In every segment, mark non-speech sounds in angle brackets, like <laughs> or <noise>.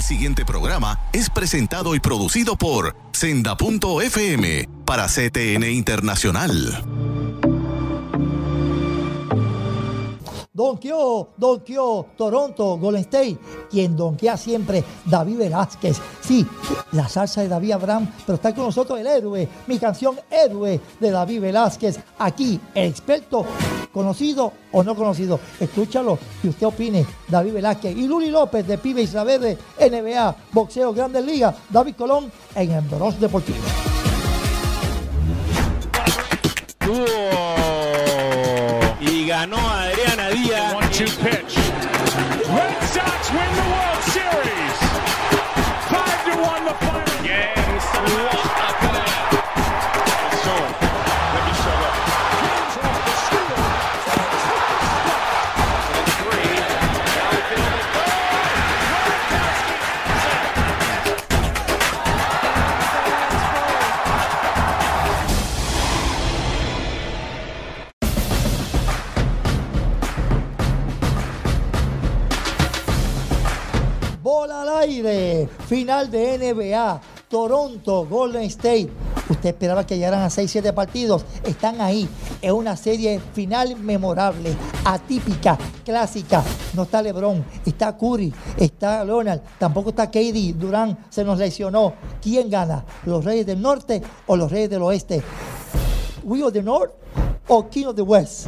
El siguiente programa es presentado y producido por Senda.fm para CTN Internacional. Donkeó, donkeó Toronto, Golden State, quien donquea siempre, David Velázquez. Sí, la salsa de David Abraham, pero está con nosotros el héroe, mi canción Héroe de David Velázquez. Aquí, el experto, conocido o no conocido. Escúchalo y usted opine, David Velázquez. Y Luli López de Pibe Isla Verde, NBA, Boxeo Grandes Ligas, David Colón en Bronx Deportivo. Y final de NBA, Toronto, Golden State. Usted esperaba que llegaran a 6-7 partidos. Están ahí. Es una serie final memorable, atípica, clásica. No está LeBron, está Curry, está Leonard, tampoco está KD. Durán se nos lesionó. ¿Quién gana? ¿Los Reyes del Norte o los Reyes del Oeste? We of the North o King of the West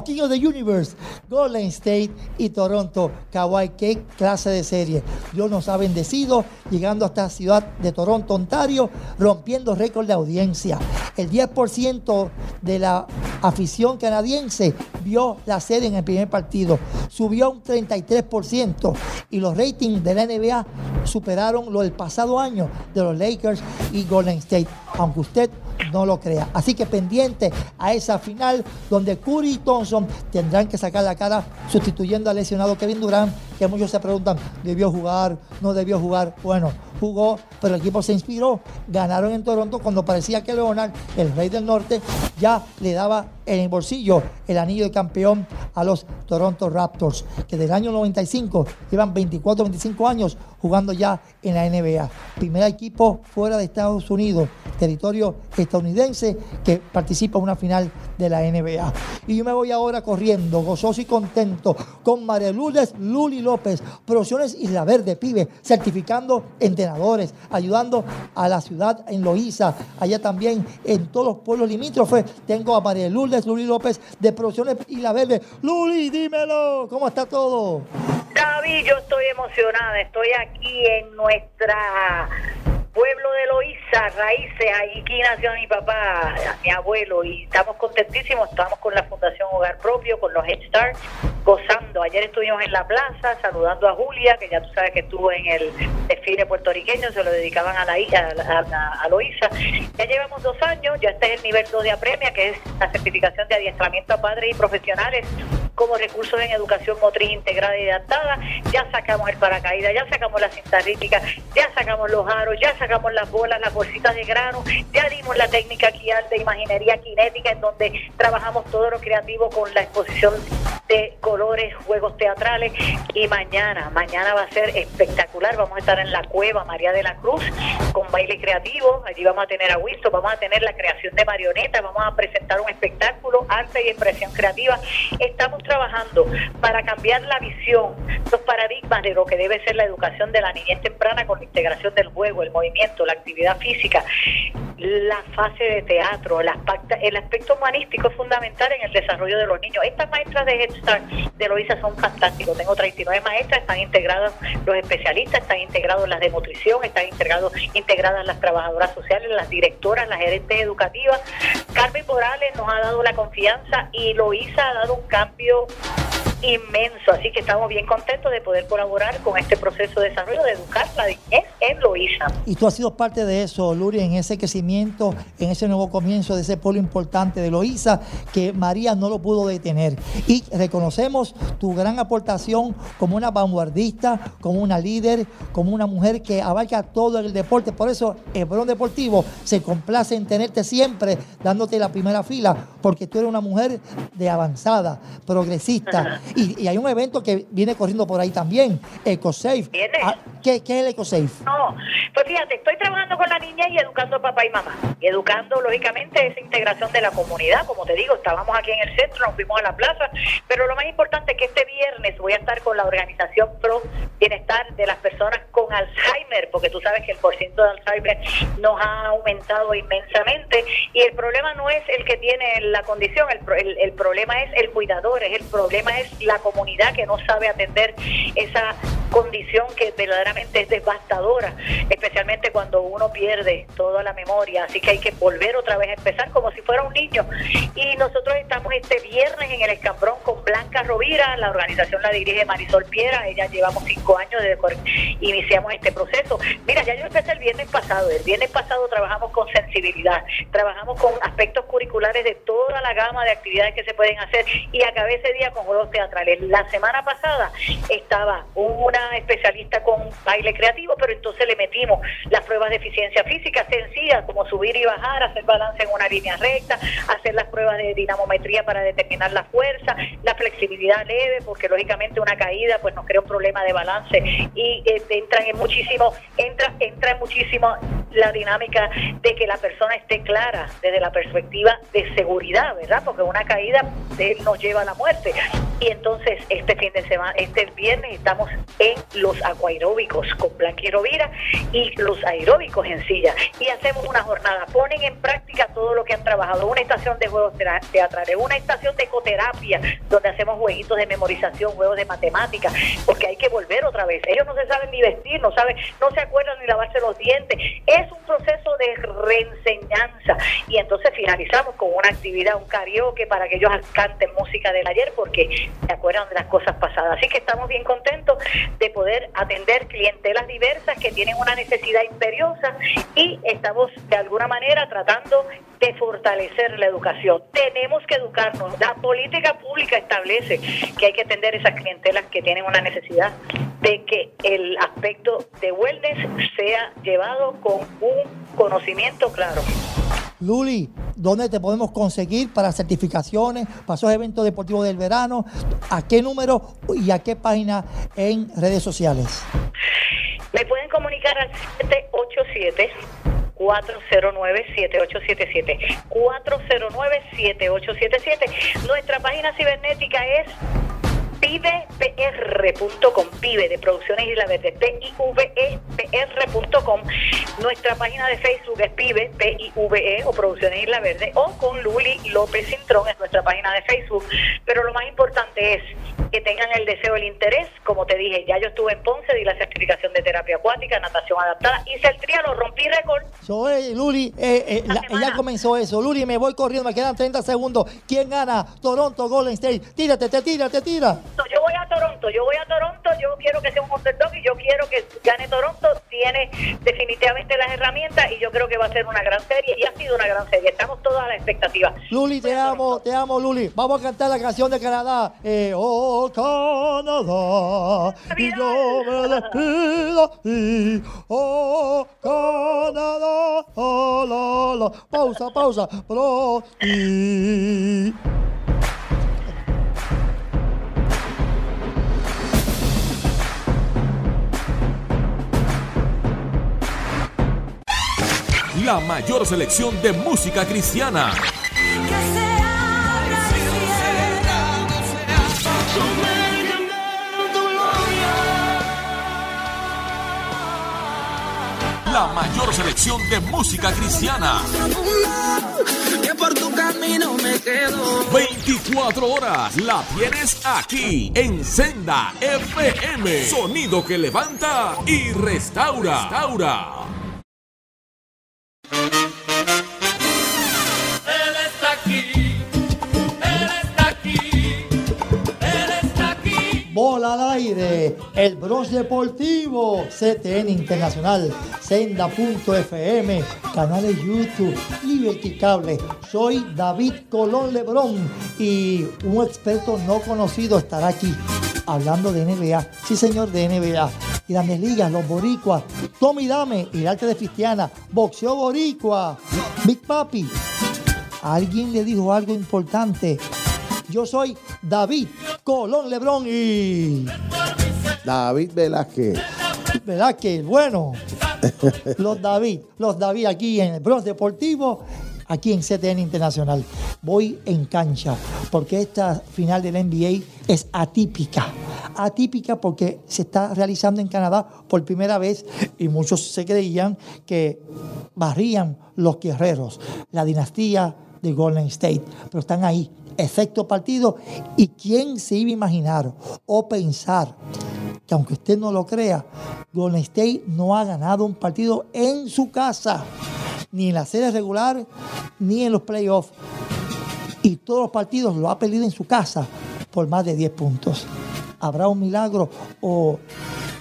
King of the Universe, Golden State y Toronto. Kawhi, qué clase de serie. Dios nos ha bendecido llegando hasta la ciudad de Toronto, Ontario, rompiendo récord de audiencia. El 10% de la afición canadiense vio la serie en el primer partido. Subió un 33% y los ratings de la NBA superaron lo del pasado año de los Lakers y Golden State, aunque usted no lo crea. Así que pendiente a esa final donde Curry y Thompson tendrán que sacar la cara sustituyendo al lesionado Kevin Durant, que muchos se preguntan, ¿debió jugar? ¿No debió jugar? Bueno, jugó, pero el equipo se inspiró. Ganaron en Toronto cuando parecía que Leonard, el rey del norte, ya le daba en el bolsillo el anillo de campeón a los Toronto Raptors, que del año 95 llevan 24, 25 años jugando ya en la NBA. Primer equipo fuera de Estados Unidos, territorio estadounidense, que participa en una final de la NBA. Y yo me voy ahora corriendo, gozoso y contento, con María Luli López, Producciones Isla Verde, pibe, certificando entrenadores, ayudando a la ciudad en Loíza, allá también en todos los pueblos limítrofes. Tengo a María Luli López de Producciones Isla Verde. Luli, dímelo, ¿cómo está todo? David, yo estoy emocionada, estoy aquí en nuestra pueblo de Loíza, raíces, aquí nació mi papá, mi abuelo, y estamos contentísimos, estamos con la Fundación Hogar Propio, con los Head Start, gozando. Ayer estuvimos en la plaza saludando a Julia, que ya tú sabes que estuvo en el desfile puertorriqueño, se lo dedicaban a la hija, a, a. Ya llevamos dos años, ya este es el nivel 2 de apremia, que es la certificación de adiestramiento a padres y profesionales como recursos en educación motriz integrada y adaptada. Ya sacamos el paracaídas, ya sacamos la cinta rítmica, ya sacamos los aros, ya sacamos las bolas, las bolsitas de grano, ya dimos la técnica de imaginería cinética, en donde trabajamos todo lo creativo con la exposición de colores, juegos teatrales. Y mañana, mañana va a ser espectacular. Vamos a estar en la cueva María de la Cruz con baile creativo. Allí vamos a tener a Wilson, vamos a tener la creación de marionetas, vamos a presentar un espectáculo, arte y expresión creativa. Estamos trabajando para cambiar la visión, los paradigmas de lo que debe ser la educación de la niñez temprana con la integración del juego, el movimiento, la actividad física, la fase de teatro, el aspecto, el aspecto humanístico es fundamental en el desarrollo de los niños. Estas maestras de De Loisa son fantásticos. Tengo 39 maestras, están integrados los especialistas, están integrados las de nutrición, están integrados, integradas las trabajadoras sociales, las directoras, las gerentes educativas. Carmen Morales nos ha dado la confianza y Loisa ha dado un cambio inmenso, así que estamos bien contentos de poder colaborar con este proceso de desarrollo de educar la niñez en Loíza. Y tú has sido parte de eso, Luri, en ese crecimiento, en ese nuevo comienzo de ese pueblo importante de Loíza, que María no lo pudo detener. Y reconocemos tu gran aportación como una vanguardista, como una líder, como una mujer que abarca todo el deporte. Por eso el Bron Deportivo se complace en tenerte siempre, dándote la primera fila, porque tú eres una mujer de avanzada, progresista. Y, y hay un evento que viene corriendo por ahí también, EcoSafe. Ah, ¿Qué, ¿Qué es el EcoSafe? No, pues fíjate, estoy trabajando con la niña y educando a papá y mamá. Y educando, lógicamente, esa integración de la comunidad. Como te digo, estábamos aquí en el centro, nos fuimos a la plaza. Pero lo más importante es que este viernes voy a estar con la organización Pro Bienestar de las personas con Alzheimer, porque tú sabes que el porcentaje de Alzheimer nos ha aumentado inmensamente. Y el problema no es el que tiene la condición, el, el- el problema es el cuidador, es el problema es la comunidad que no sabe atender esa condición que verdaderamente es devastadora, especialmente cuando uno pierde toda la memoria, así que hay que volver otra vez a empezar como si fuera un niño. Y nosotros estamos este viernes en el Escambrón con Blanca Rovira, la organización la dirige Marisol Piera, ella llevamos cinco años desde que iniciamos este proceso. Mira, ya yo empecé el viernes pasado, el viernes pasado trabajamos con sensibilidad, trabajamos con aspectos curriculares de toda la gama de actividades que se pueden hacer y acabé ese día con juegos teatrales. La semana pasada estaba una especialista con baile creativo, pero entonces le metimos las pruebas de eficiencia física sencillas, como subir y bajar, hacer balance en una línea recta, hacer las pruebas de dinamometría para determinar la fuerza, la flexibilidad leve, porque lógicamente una caída pues nos crea un problema de balance y eh, en muchísimo, entra, entra en muchísimo la dinámica de que la persona esté clara desde la perspectiva de seguridad, ¿verdad? Porque una caída nos lleva a la muerte. Y entonces este fin de semana, este viernes estamos en los acuaeróbicos con Blanqui Rovira y los aeróbicos en silla. Y hacemos una jornada, ponen en práctica todo lo que han trabajado, una estación de juegos teatrales, una estación de ecoterapia, donde hacemos jueguitos de memorización, juegos de matemáticas, porque hay que volver otra vez. Ellos no se saben ni vestir, no saben, no se acuerdan ni lavarse los dientes. Es un proceso de reenseñanza. Y entonces finalizamos con una actividad, un karaoke para que ellos canten música del ayer, porque se acuerdan de las cosas pasadas. Así que estamos bien contentos de poder atender clientelas diversas que tienen una necesidad imperiosa y estamos de alguna manera tratando de fortalecer la educación. Tenemos que educarnos. La política pública establece que hay que atender esas clientelas que tienen una necesidad de que el aspecto de wellness sea llevado con un conocimiento claro. Luli, ¿dónde te podemos conseguir para certificaciones, para esos eventos deportivos del verano? ¿A qué número y a qué página en redes sociales? Me pueden comunicar al 787 409-7877. 409-7877. Nuestra página cibernética es pivepr.com, pive de Producciones Isla Verde, P-I-V-E-P-R.com. Nuestra página de Facebook es pive, P-I-V-E o Producciones Isla Verde, o con Luli López Cintrón es nuestra página de Facebook. Pero lo más importante es que tengan el deseo, el interés. Como te dije, ya yo estuve en Ponce, di la certificación de terapia acuática, natación adaptada, hice el trialo, rompí récord. So, eh, Luli, eh, eh, la- ya comenzó eso. Luli, me voy corriendo, me quedan 30 segundos. ¿Quién gana? Toronto, Golden State. Tírate, te tira, te tira. Yo Toronto, yo voy a Toronto, yo quiero que sea un underdog y yo quiero que gane Toronto, tiene definitivamente las herramientas y yo creo que va a ser una gran serie y ha sido una gran serie, estamos todas a la expectativa. Luli, te amo, te amo, Luli. Vamos a cantar la canción de Canadá. Eh, oh, Canadá. Y yo me despido. Y, oh, Canadá. Oh, la, la. Pausa, pausa. Pro, y. La mayor selección de música cristiana. La mayor selección de música cristiana. que por tu camino me quedo. 24 horas la tienes aquí en Senda FM. Sonido que levanta y restaura. restaura. Bola al aire, el Bronx Deportivo, CTN Internacional, Senda.fm, canales YouTube, Liberty Cable. Soy David Colón Lebrón y un experto no conocido estará aquí hablando de NBA. Sí, señor, de NBA. Y las ligas, los boricuas, Tommy Dame y el arte de Cristiana, boxeo boricua, Big Papi. Alguien le dijo algo importante. Yo soy David Colón, Lebrón y David Velázquez. ¿Verdad que bueno? Los David, los David aquí en el Bronx Deportivo, aquí en CTN Internacional. Voy en cancha, porque esta final del NBA es atípica. Atípica porque se está realizando en Canadá por primera vez y muchos se creían que barrían los guerreros, la dinastía de Golden State, pero están ahí, efecto partido. ¿Y quién se iba a imaginar o pensar que aunque usted no lo crea, Golden State no ha ganado un partido en su casa, ni en la serie regular, ni en los playoffs. Y todos los partidos lo ha perdido en su casa por más de 10 puntos. ¿Habrá un milagro o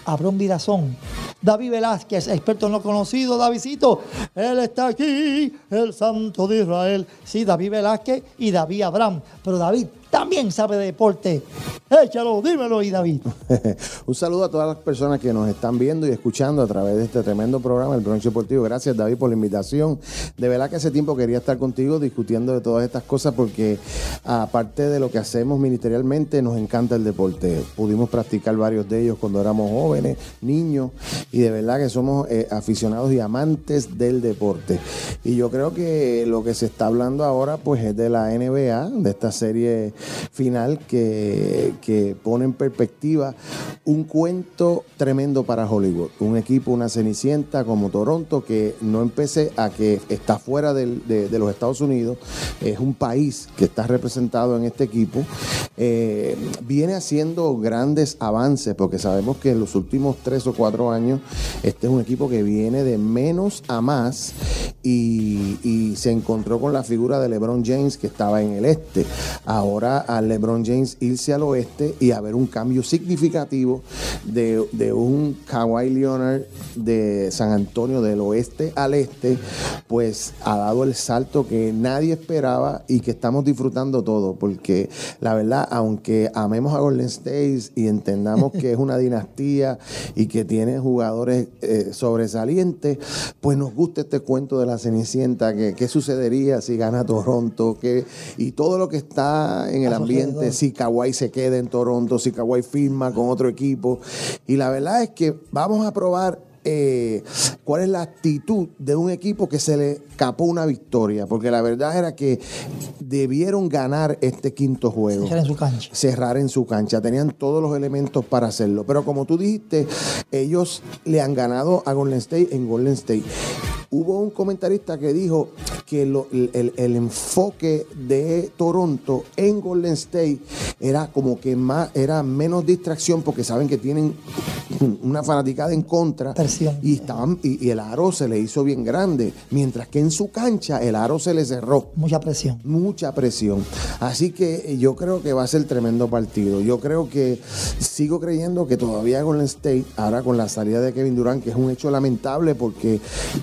habrá un virazón? David Velázquez, experto en lo conocido, Davidito, él está aquí, el santo de Israel. Sí, David Velázquez y David Abraham, pero David también sabe de deporte. Échalo, dímelo y David. <laughs> Un saludo a todas las personas que nos están viendo y escuchando a través de este tremendo programa, el Bronx Deportivo. Gracias, David, por la invitación. De verdad que hace tiempo quería estar contigo discutiendo de todas estas cosas porque, aparte de lo que hacemos ministerialmente, nos encanta el deporte. Pudimos practicar varios de ellos cuando éramos jóvenes, niños, y de verdad que somos eh, aficionados y amantes del deporte. Y yo creo que lo que se está hablando ahora, pues, es de la NBA, de esta serie final que, que pone en perspectiva un cuento tremendo para Hollywood. Un equipo, una cenicienta como Toronto, que no empecé a que está fuera de, los Estados Unidos, es un país que está representado en este equipo, eh, viene haciendo grandes avances, porque sabemos que en los últimos tres o cuatro años, este es un equipo que viene de menos a más y se encontró con la figura de LeBron James que estaba en el este. Ahora a LeBron James irse al oeste y haber un cambio significativo de, de un Kawhi Leonard de San Antonio del oeste al este, pues ha dado el salto que nadie esperaba y que estamos disfrutando todo, porque la verdad, aunque amemos a Golden State y entendamos que es una <laughs> dinastía y que tiene jugadores eh, sobresalientes, pues nos gusta este cuento de la Cenicienta, que qué sucedería si gana Toronto, que, y todo lo que está en el ambiente, si Kawhi se queda en Toronto, si Kawhi firma con otro equipo. Y la verdad es que vamos a probar eh, cuál es la actitud de un equipo que se le escapó una victoria, porque la verdad era que debieron ganar este quinto juego Dejar en su cancha. cerrar en su cancha. Tenían todos los elementos para hacerlo. Pero como tú dijiste, ellos le han ganado a Golden State en Golden State. Hubo un comentarista que dijo que lo- el, el enfoque de Toronto en Golden State era como que más, era menos distracción porque saben que tienen <laughs> una fanaticada en contra Presión. y estaban y, y el aro se le hizo bien grande, mientras que en su cancha el aro se le cerró Mucha presión. mucha presión. Así que yo creo que va a ser tremendo partido. Yo creo que sigo creyendo que todavía Golden State, ahora con la salida de Kevin Durant, que es un hecho lamentable porque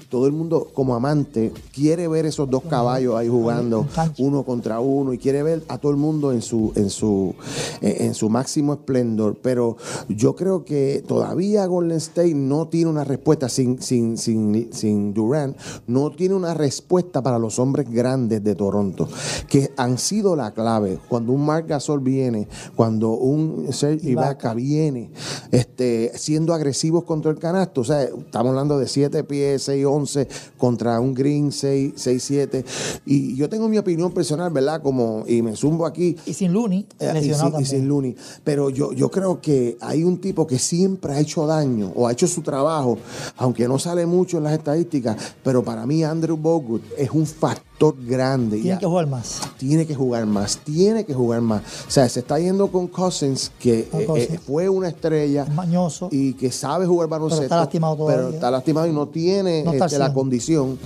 todo el mundo como amante quiere ver esos dos caballos ahí jugando uno contra uno y quiere ver a todo el mundo en su en su en en su máximo esplendor, pero yo creo que todavía Golden State no tiene una respuesta sin sin sin sin Durant, no tiene una respuesta para los hombres grandes de Toronto que han sido la clave. Cuando un Marc Gasol viene, cuando un Serge Ibaka. Viene, este, siendo agresivos contra el canasto, o sea, estamos hablando de 7 pies, 6, 11 contra un Green 6, 6, 7. Y yo tengo mi opinión personal, ¿verdad? Como, y me zumbo aquí. Y sin Looney, Eh, y, sin, y sin Looney. Pero yo, yo creo que hay un tipo que siempre ha hecho daño o ha hecho su trabajo, aunque no sale mucho en las estadísticas, pero para mí Andrew Bogut es un factor grande. Tiene Ya- que jugar más. tiene que jugar más, tiene que jugar más. O sea, se está yendo con Cousins, que Con eh, Cousins. eh, fue una estrella Mañoso. y que sabe jugar baloncesto. está lastimado Pero todavía. está lastimado y no tiene No este, la 100. condición.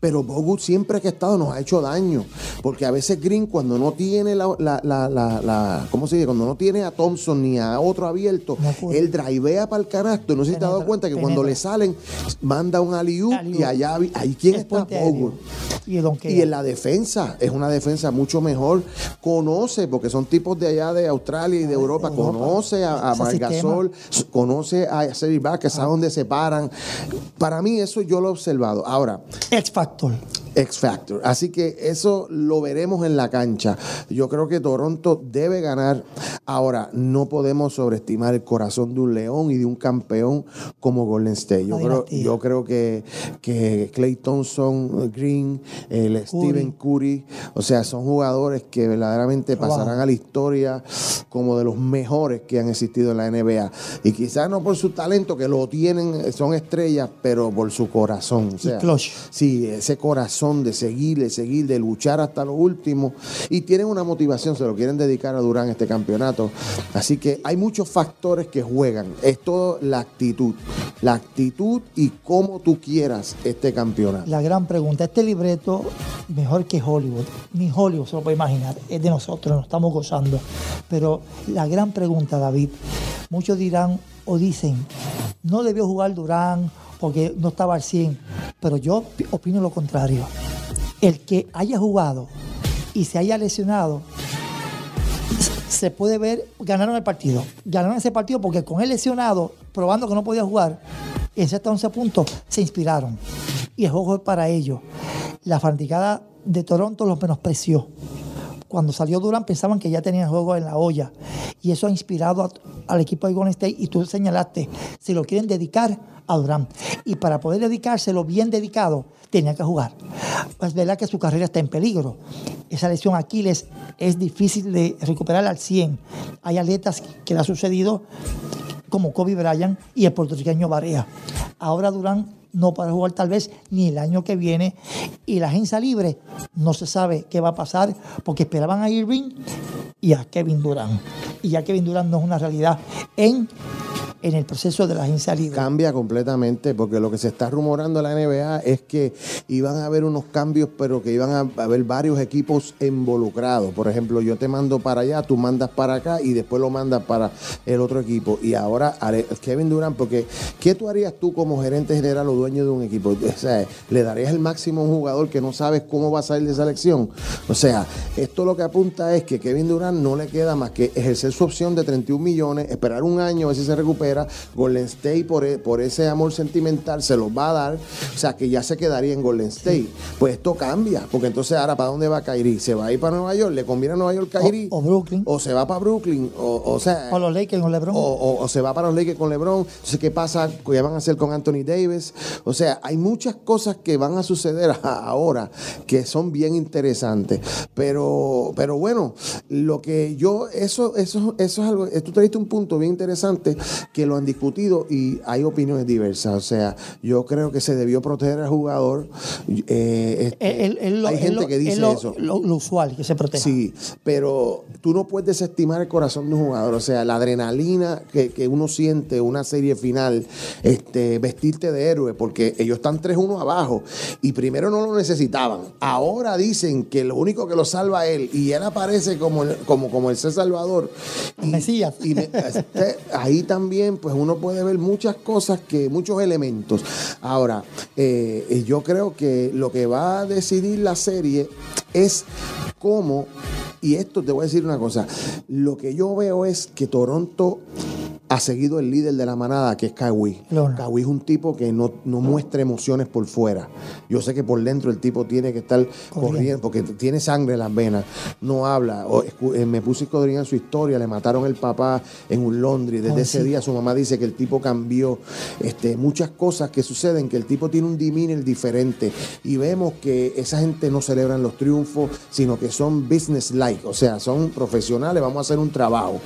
Pero Bogut siempre que ha estado nos ha hecho daño. Porque a veces Green, cuando no tiene la, la, la, la- la- ¿cómo se dice? Cuando no tiene a Thompson ni a otro abierto, él drivea para el canasto. No sé si te has dado cuenta que cuando le salen, manda un alley Alley-oop. y allá, ahí quién El está. Bogut. Y el. Y en la defensa, es una defensa mucho mejor. Conoce, porque son tipos de allá de Australia y de Europa, Ah, Europa. conoce a, a Margasol, conoce a Sergi Vázquez, sabe dónde se paran. Para mí eso yo lo he observado. Ahora, X Factor. X Factor. Así que eso lo veremos en la cancha. Yo creo que Toronto debe ganar. Ahora, no podemos sobreestimar el corazón de un león y de un campeón como Golden State. Yo, creo, yo creo que, que Clay Thompson, Green, el Stephen Curry, o sea, son jugadores que verdaderamente Wow. pasarán a la historia como de los mejores que han existido en la NBA. Y quizás no por su talento, que lo tienen, son estrellas, pero por su corazón. O sea. Sí, ese corazón de seguir, de seguir, de luchar hasta lo último. Y tienen una motivación, se lo quieren dedicar a Durán este campeonato. Así que hay muchos factores que juegan. Es todo la actitud. La actitud y cómo tú quieras este campeonato. La gran pregunta, este libreto mejor que Hollywood, ni Hollywood se lo puede imaginar, es de nosotros, nos estamos gozando. Pero la gran pregunta, David, muchos dirán o dicen, no debió jugar Durán porque no estaba al 100, pero yo pi- opino lo contrario. El que haya jugado y se haya lesionado, se puede ver, ganaron el partido. Ganaron ese partido porque con él lesionado, probando que no podía jugar, en hasta 11 puntos, se inspiraron. Y el juego es para ellos. La fanaticada de Toronto los menospreció. Cuando salió Durán pensaban que ya tenían el juego en la olla. Y eso ha inspirado al equipo de Golden State. Y tú señalaste, si lo quieren dedicar a Durán. Y para poder dedicárselo bien dedicado, tenía que jugar. Es verdad que su carrera está en peligro. Esa lesión Aquiles es difícil de recuperar al 100. Hay atletas que le ha sucedido como Kobe Bryant y el puertorriqueño Barea. Ahora Durán no para jugar tal vez ni el año que viene y la agencia libre no se sabe qué va a pasar porque esperaban a Irving y a Kevin Durán. Y ya Kevin Durán no es una realidad en, en el proceso de la agencia libre. Cambia completamente porque lo que se está rumorando en la NBA es que iban a haber unos cambios, pero que iban a haber varios equipos involucrados. Por ejemplo, yo te mando para allá, tú mandas para acá y después lo mandas para el otro equipo. Y ahora Kevin Durant, porque ¿qué tú harías tú como gerente general o dueño de un equipo? O sea, ¿le darías el máximo a un jugador que no sabes cómo va a salir de esa elección? O sea, esto lo que apunta es que Kevin Durant no le queda más que ejercer su opción de 31 millones, esperar un año a ver si se recupera. Golden State, por, e- por ese amor sentimental, se los va a dar. O sea, que ya se quedaría en Golden State. Pues esto cambia, porque entonces ahora, ¿para dónde va Kyrie? ¿Se va a ir para Nueva York? ¿Le conviene a Nueva York Kyrie? O- o Brooklyn. O se va para Brooklyn. O, o sea. O los Lakers con LeBron. O, o- se va para los Lakers con LeBron. Entonces, ¿qué pasa? ¿Qué van a hacer con Anthony Davis? O sea, hay muchas cosas que van a suceder ahora que son bien interesantes. Pero, pero bueno, lo que yo, eso, eso, eso es algo, tú trajiste un punto bien interesante que lo han discutido y hay opiniones diversas. O sea, yo creo que se debió proteger al jugador. Eh, este, hay gente que dice lo- eso. Lo, lo usual, que se proteja. Sí, pero tú no puedes desestimar el corazón de un jugador. O sea, la adrenalina que, que uno siente una serie final, este, vestirte de héroe, porque ellos están 3-1 abajo y primero no lo necesitaban. Ahora dicen que lo único que lo salva es él y él aparece como el, como, como el ser salvador. Y, Mesías. y me- <laughs> este, ahí también, pues uno puede ver muchas cosas que, muchos elementos. Ahora, eh, yo creo que lo que va a decidir la serie es cómo, y esto te voy a decir una cosa, lo que yo veo es que Toronto ha seguido el líder de la manada, que es. Leonard. Kawhi es un tipo que no, no muestra emociones por fuera. Yo sé que por dentro el tipo tiene que estar Corriendo. corriendo, porque tiene sangre en las venas, no habla. O, eh, me puse escudriñar su historia, le mataron el papá en un Londres. Desde ese sí. día su mamá dice que el tipo cambió. Este, muchas cosas que suceden, que el tipo tiene un demeanor diferente. Y vemos que esa gente no celebran los triunfos, sino que son business like, o sea, son profesionales, vamos a hacer un trabajo.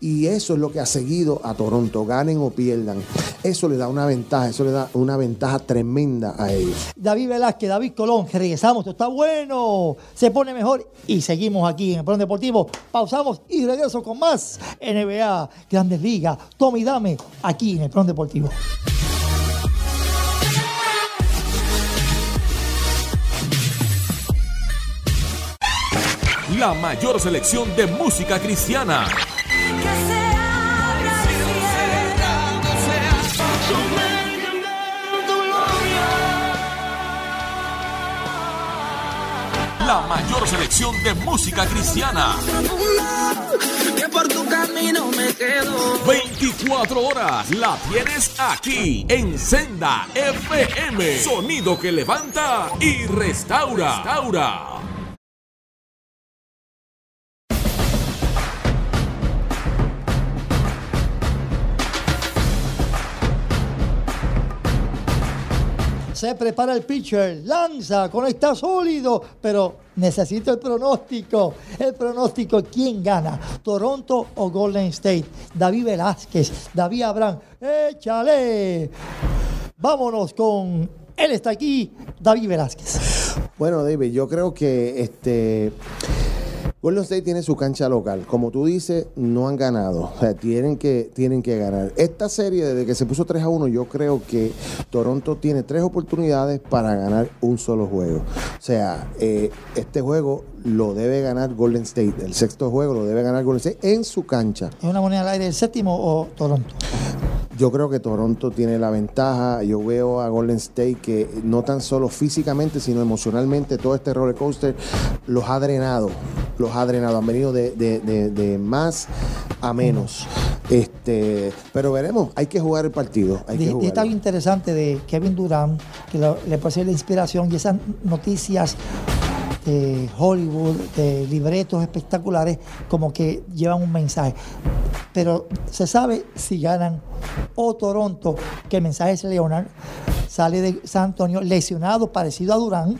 Y eso es lo que ha seguido a Toronto, ganen o pierdan. Eso le da una ventaja, eso le da una ventaja tremenda a ellos. David Velázquez, David Colón, regresamos, esto está bueno, se pone mejor y seguimos aquí en el Plano Deportivo. Pausamos y regreso con más NBA, Grandes Ligas, Tommy Dame, aquí en el Plano Deportivo. La mayor selección de música cristiana. La mayor selección de música cristiana. Que por tu camino me quedo. 24 horas la tienes aquí en Senda FM. Sonido que levanta y restaura. restaura. Se prepara el pitcher, lanza, conecta sólido, pero necesito el pronóstico. El pronóstico, ¿quién gana? ¿Toronto o Golden State? David Velázquez, David Abraham, échale. Vámonos con, él está aquí, David Velázquez. Bueno, David, yo creo que este Golden State tiene su cancha local. Como tú dices, no han ganado. O sea, tienen que, tienen que ganar. Esta serie, desde que se puso 3 a 1, yo creo que Toronto tiene tres oportunidades para ganar un solo juego. O sea, eh, este juego lo debe ganar Golden State. El sexto juego lo debe ganar Golden State en su cancha. ¿Es una moneda al aire el séptimo o Toronto? Yo creo que Toronto tiene la ventaja. Yo veo a Golden State que no tan solo físicamente, sino emocionalmente, todo este roller coaster los ha drenado. Los ha drenado. Han venido de, de- de- de más a menos. Este, pero veremos. Hay que jugar el partido. Hay que jugarlo. algo interesante de Kevin Durant, que lo- le puede ser la inspiración y esas noticias Hollywood, de libretos espectaculares, como que llevan un mensaje. Pero se sabe si ganan o Toronto, que el mensaje es Leonard, sale de San Antonio lesionado, parecido a Durant,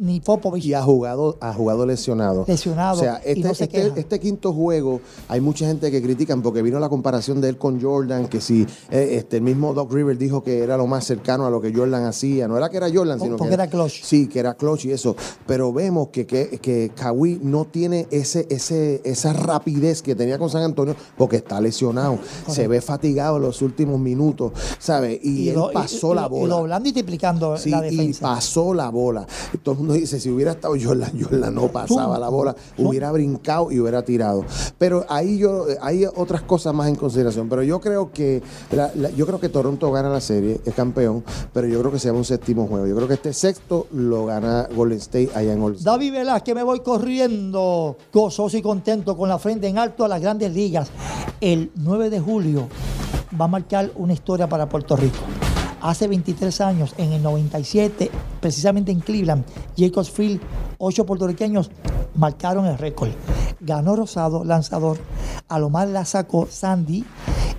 ni Popovich. y ha jugado, ha jugado lesionado. Lesionado, O sea, y este, no se este- este quinto juego, hay mucha gente que critican porque vino la comparación de él con Jordan, que si eh, este, el mismo Doc River dijo que era lo más cercano a lo que Jordan hacía. No era que era Jordan, Po- sino porque que era clutch. Sí, que era clutch y eso. Pero vemos que, que, que Kawhi no tiene ese, ese, esa rapidez que tenía con San Antonio porque está lesionado. Se ve fatigado en los últimos minutos, ¿sabes? Y, él pasó y- la y bola. doblando y triplicando Sí, la y defensa. pasó la bola. Y todo el mundo dice, si hubiera estado Jordan, Jordan <laughs> no pasaba la bola, hubiera brincado y hubiera tirado. Pero ahí yo, hay otras cosas más en consideración. Pero yo creo que yo creo que Toronto gana la serie, es campeón, pero yo creo que se llama un séptimo juego. Yo creo que este sexto lo gana Golden State allá en All Star. David Velázquez, me voy corriendo, gozoso y contento, con la frente en alto a las grandes ligas. El 9 de julio va a marcar una historia para Puerto Rico. Hace 23 años, en el 97, precisamente en Cleveland, Jacobs Field, ocho puertorriqueños marcaron el récord. Ganó Rosado, lanzador. Alomar la sacó Sandy.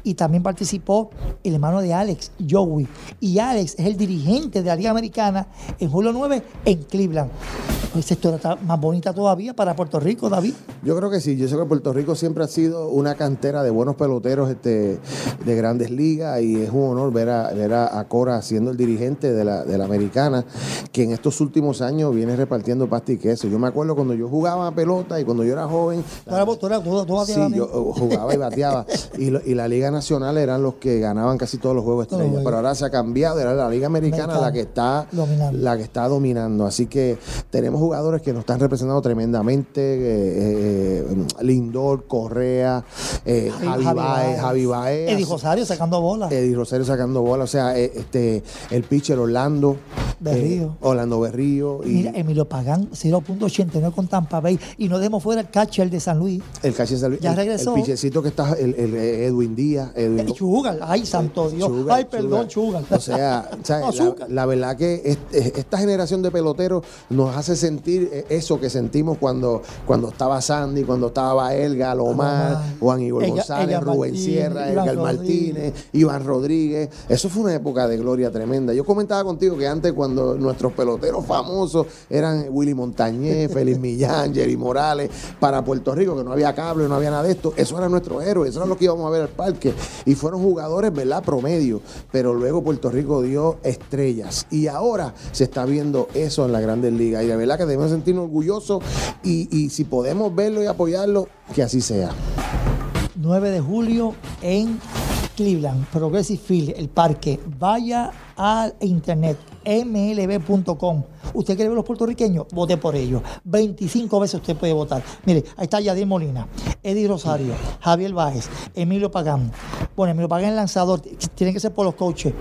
Y también participó el hermano de Alex, Joey. Y Alex es el dirigente de la Liga Americana en julio 9 en Cleveland. Esa historia está más bonita todavía para Puerto Rico, David. Yo creo que sí, yo sé que Puerto Rico siempre ha sido una cantera de buenos peloteros este, de grandes ligas y es un honor ver a, ver a, a Cora siendo el dirigente de la, de la americana, que en estos últimos años viene repartiendo pasta y queso. Yo me acuerdo cuando yo jugaba pelota y cuando yo era joven, eras- tú eras- tú- tú Sí, yo eh, jugaba y bateaba. Y, lo- y la Liga Nacional eran los que ganaban casi todos los juegos estrellas. Pero ahora se ha cambiado, era la Liga Americana Americana. la que está Dominando. la que está dominando. Así que tenemos jugadores que nos están representando tremendamente. eh, eh, Lindor, Correa, eh, Javi, Baez, Javi Baez. Eddie Rosario sacando bola. Eddie Rosario sacando bola, o sea, eh, este, el pitcher Orlando, Berrío. Orlando Berrío y Mira, Emilio Pagán, 0.89 con Tampa Bay. Y no dejemos fuera el catcher de San Luis. el catcher San Luis, Ya el- regresó. el pitchercito que está, el, el Edwin Díaz, Edwin, Chugal, ay, santo Dios. Ay, perdón, Chugal. O sea, <laughs> la verdad que este- esta generación de peloteros nos hace sentir eh, eso que sentimos cuando, cuando estaba Sandy, cuando estaba Baelga, Lomar, Lomar. Juan Igor Ella- González, ella Rubén Sierra, Edgar. Martínez, Iván Rodríguez. Eso fue una época de gloria tremenda. Yo comentaba contigo que antes cuando nuestros peloteros famosos eran Willy Montañez, <laughs> Félix Millán, Jerry Morales, para Puerto Rico, que no había cable, no había nada de esto, eso eran nuestros héroes, eso era lo que íbamos a ver al parque. Y fueron jugadores, ¿verdad? Promedio. Pero luego Puerto Rico dio estrellas. Y ahora se está viendo eso en la Grandes Ligas. Y la verdad que debemos sentirnos orgullosos y, si podemos verlo y apoyarlo, que así sea. 9 de julio en Cleveland, Progressive Field, el parque. Vaya al internet, mlb.com. ¿Usted quiere ver los puertorriqueños? Vote por ellos. 25 veces usted puede votar. Mire, ahí está Yadier Molina, Eddie Rosario, Javier Báez, Emilio Pagán. Bueno, Emilio Pagán es lanzador, tiene que ser por los coaches.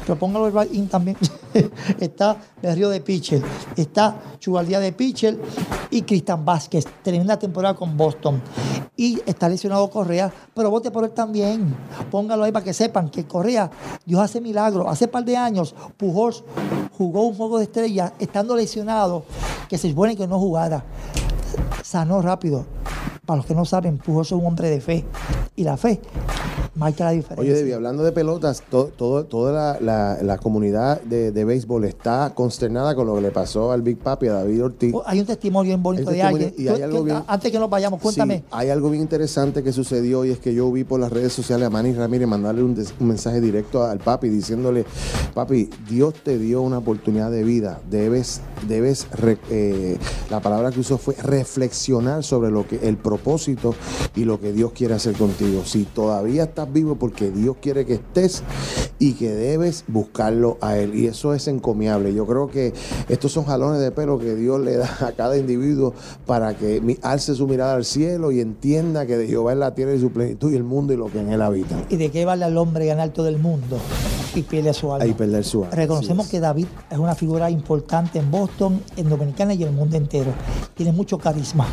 Pero póngalo el in también. <laughs> <laughs> está Berrío de pitcher, está Chugaldía de pitcher y Cristian Vázquez. Tremenda temporada con Boston. Y está lesionado Correa, pero vote por él también. Póngalo ahí para que sepan que Correa, Dios hace milagros. Hace par de años, Pujols jugó un juego de estrellas estando lesionado, que se supone que no jugara. Sanó rápido. Para los que no saben, Pujols es un hombre de fe. Y la fe marca la diferencia. Oye, Debbie, hablando de pelotas, to- todo, toda la, la- la comunidad de, de béisbol está consternada con lo que le pasó al Big Papi, a David Ortiz. Oh, Hay un testimonio bien bonito de alguien. y hay Tú- algo que- bien- Antes que nos vayamos, cuéntame. Sí, hay algo bien interesante que sucedió y es que yo vi por las redes sociales a Manny Ramírez mandarle un, des- un mensaje directo al papi diciéndole, papi, Dios te dio una oportunidad de vida, debes, debes, re- eh, la palabra que usó fue reflexionar sobre lo que el propósito y lo que Dios quiere hacer contigo. Si todavía estás vivo porque Dios quiere que estés y que debes buscarlo a Él. Y eso es encomiable. Yo creo que estos son jalones de pelo que Dios le da a cada individuo para que alce su mirada al cielo y entienda que de Jehová es la tierra y su plenitud y el mundo y lo que en él habita. ¿Y de qué vale al hombre ganar todo el mundo y pierde su alma? Ahí perder su alma. Reconocemos que. David es una figura importante en Boston, en Dominicana y en el mundo entero. Tiene mucho carisma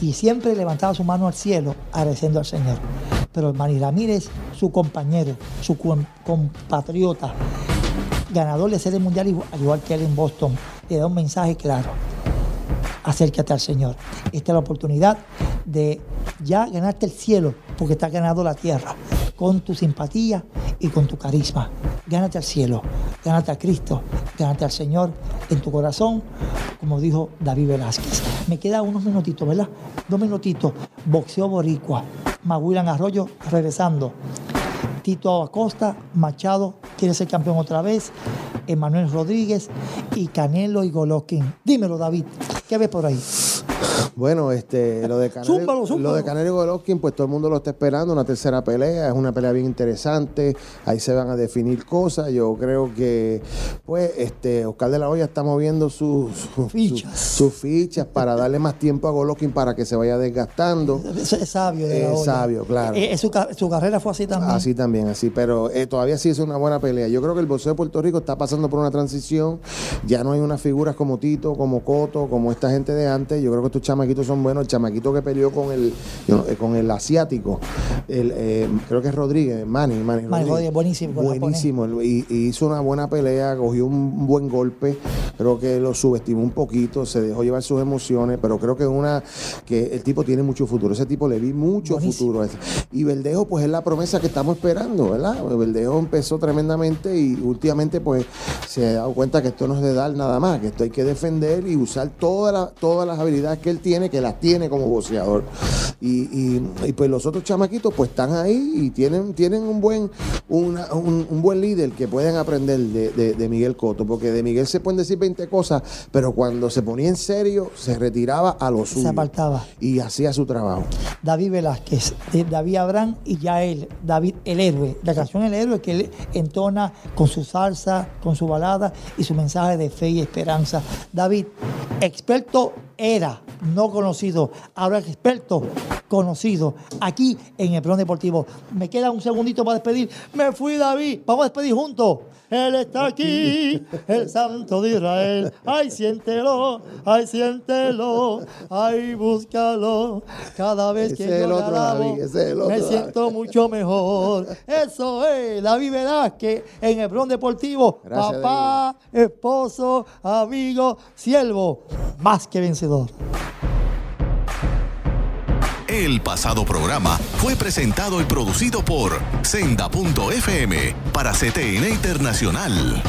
y siempre levantaba su mano al cielo agradeciendo al Señor. Pero Manny Ramírez, su compañero, su com- compatriota, ganador de Serie Mundial, al igual que él en Boston, le da un mensaje claro. Acércate al Señor. Esta es la oportunidad de ya ganarte el cielo, porque está ganado la tierra, con tu simpatía y con tu carisma. Gánate al cielo, gánate a Cristo, gánate al Señor en tu corazón, como dijo David Velázquez. Me quedan unos minutitos, ¿verdad? Dos minutitos. Boxeo boricua. Maguilan Arroyo regresando. Tito Acosta, Machado quiere ser campeón otra vez, Emanuel Rodríguez y Canelo y Golovkin. Dímelo, David, ¿qué ves por ahí? Bueno, este, lo de Canelo, Zúmbalo, zúmbalo. lo de Canelo y Golovkin, pues todo el mundo lo está esperando, una tercera pelea, es una pelea bien interesante, ahí se van a definir cosas, yo creo que, pues, este, Oscar de la Hoya está moviendo sus sus- Fichas. sus fichas para darle más tiempo a Golovkin para que se vaya desgastando. Es, es sabio. De la Es olla. sabio, claro. Eh, eh, su, su carrera fue así también. Así también, así, pero eh, todavía sí es una buena pelea. Yo creo que el boxeo de Puerto Rico está pasando por una transición. Ya no hay unas figuras como Tito, como Coto, como esta gente de antes. Yo creo que estos chamaquitos son buenos. El chamaquito que peleó con el, eh, con el asiático, el, eh, creo que es Rodríguez, Manny, Manny, Manny Rodríguez, buenísimo, Buenísimo. Y, y hizo una buena pelea, cogió un buen golpe. Creo que lo subestimó un poquito, se dejó llevar sus emociones, pero creo que una que el tipo tiene mucho futuro. Ese tipo le vi mucho Buenísimo. futuro. a ese. Y Verdejo, pues es la promesa que estamos esperando, ¿verdad? Verdejo empezó tremendamente y últimamente, pues se ha dado cuenta que esto no es de dar nada más, que esto hay que defender y usar todas las todas las habilidades que él tiene, que las tiene como boxeador. Y, y- y, pues los otros chamaquitos, pues están ahí y tienen, tienen un buen una- un, un buen líder que pueden aprender de, de- de Miguel Coto, porque de Miguel se pueden decir 20 cosas, pero cuando se ponía en serio, se retiraba a lo suyo. apartaba. Y hacía su trabajo. David Velázquez, David Abraham y Yael, David el héroe. La canción El héroe que él entona con su salsa, con su balada y su mensaje de fe y esperanza. David, experto era, no conocido. Es experto, conocido. Aquí en el Plano Deportivo. Me queda un segundito para despedir. Me fui, David. Vamos a despedir juntos. Él está aquí, el santo de Israel. Ay, siéntelo, ay, siéntelo, ay, búscalo. Cada vez que yo otro alabo, David, me David. siento mucho mejor. Eso es, David Velázquez en el Bron Deportivo. Gracias, Papá, esposo, amigo, siervo, más que vencedor. El pasado programa fue presentado y producido por Senda.fm para CTN Internacional.